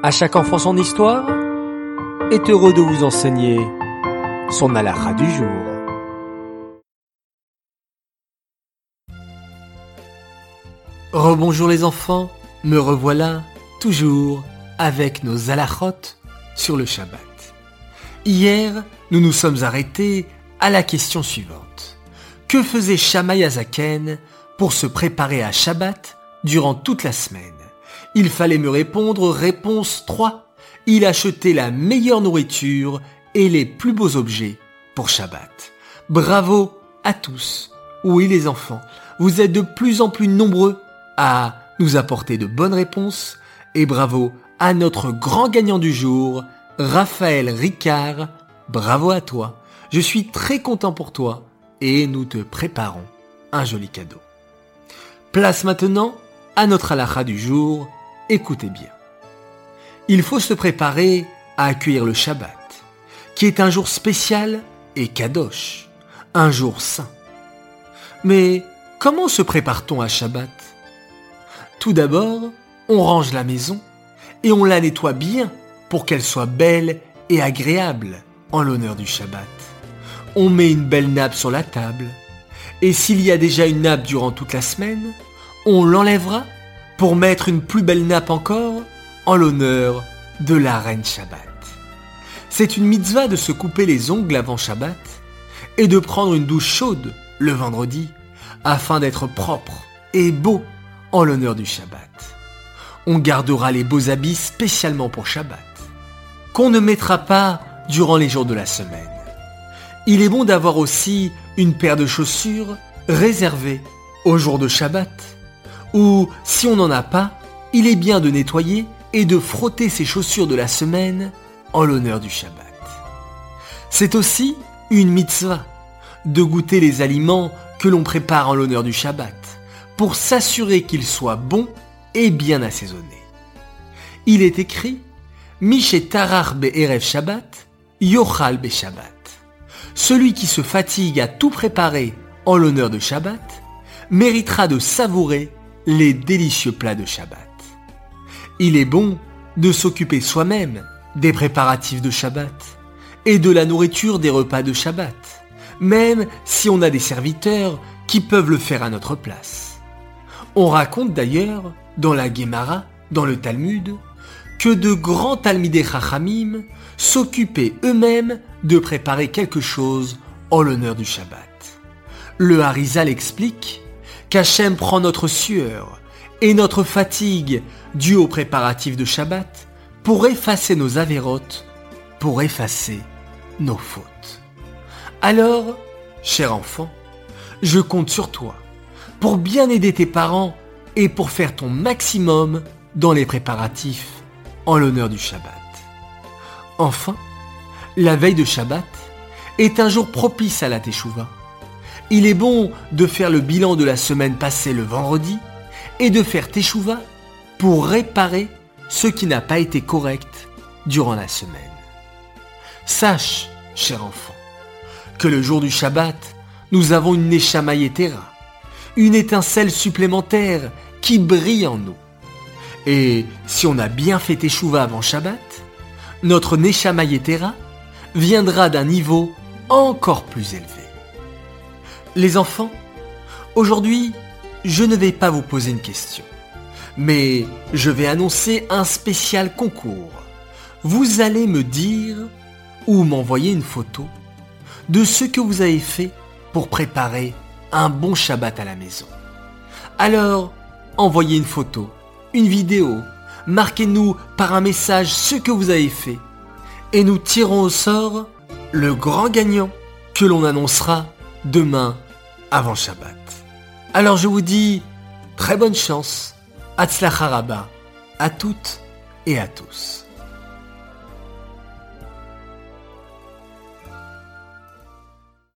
À chaque enfant son histoire est heureux de vous enseigner son halakha du jour. Rebonjour les enfants, me revoilà toujours avec nos halachot sur le Shabbat. Hier, nous nous sommes arrêtés à la question suivante. Que faisait Shammai Azaken pour se préparer à Shabbat durant toute la semaine? Il fallait me répondre réponse 3. Il achetait la meilleure nourriture et les plus beaux objets pour Shabbat. Bravo à tous. Oui les enfants, vous êtes de plus en plus nombreux à nous apporter de bonnes réponses et bravo à notre grand gagnant du jour, Raphaël Ricard. Bravo à toi. Je suis très content pour toi et nous te préparons un joli cadeau. Place maintenant à notre halakha du jour. Écoutez bien. Il faut se préparer à accueillir le Shabbat, qui est un jour spécial et kadosh, un jour saint. Mais comment se prépare-t-on à Shabbat? Tout d'abord, on range la maison et on la nettoie bien pour qu'elle soit belle et agréable en l'honneur du Shabbat. On met une belle nappe sur la table et s'il y a déjà une nappe durant toute la semaine, on l'enlèvera pour mettre une plus belle nappe encore en l'honneur de la reine Shabbat. C'est une mitzvah de se couper les ongles avant Shabbat et de prendre une douche chaude le vendredi afin d'être propre et beau en l'honneur du Shabbat. On gardera les beaux habits spécialement pour Shabbat, qu'on ne mettra pas durant les jours de la semaine. Il est bon d'avoir aussi une paire de chaussures réservée au jour de Shabbat, ou si on n'en a pas, il est bien de nettoyer et de frotter ses chaussures de la semaine en l'honneur du Shabbat. C'est aussi une mitzvah de goûter les aliments que l'on prépare en l'honneur du Shabbat pour s'assurer qu'ils soient bons et bien assaisonnés. Il est écrit Mishe tarar be'erev Shabbat, yochal be Shabbat. Celui qui se fatigue à tout préparer en l'honneur de Shabbat méritera de savourer les délicieux plats de Shabbat. Il est bon de s'occuper soi-même des préparatifs de Shabbat et de la nourriture des repas de Shabbat, même si on a des serviteurs qui peuvent le faire à notre place. On raconte d'ailleurs dans la Gemara, dans le Talmud, que de grands Talmidei Chachamim s'occupaient eux-mêmes de préparer quelque chose en l'honneur du Shabbat. Le Harizal explique qu'Hachem prend notre sueur et notre fatigue due aux préparatifs de Shabbat pour effacer nos avérotes, pour effacer nos fautes. Alors, cher enfant, je compte sur toi pour bien aider tes parents et pour faire ton maximum dans les préparatifs en l'honneur du Shabbat. Enfin, la veille de Shabbat est un jour propice à la Teshuvah. Il est bon de faire le bilan de la semaine passée le vendredi et de faire Teshuvah pour réparer ce qui n'a pas été correct durant la semaine. Sache, cher enfant, que le jour du Shabbat, nous avons une Neshama Yetera, une étincelle supplémentaire qui brille en nous. Et si on a bien fait Teshuvah avant Shabbat, notre Neshama Yetera viendra d'un niveau encore plus élevé. Les enfants, aujourd'hui, je ne vais pas vous poser une question, mais je vais annoncer un spécial concours. Vous allez me dire ou m'envoyer une photo de ce que vous avez fait pour préparer un bon Shabbat à la maison. Alors, envoyez une photo, une vidéo, marquez-nous par un message ce que vous avez fait et nous tirons au sort le grand gagnant que l'on annoncera demain avant Shabbat. Alors je vous dis très bonne chance, Hatzlacharaba, à toutes et à tous.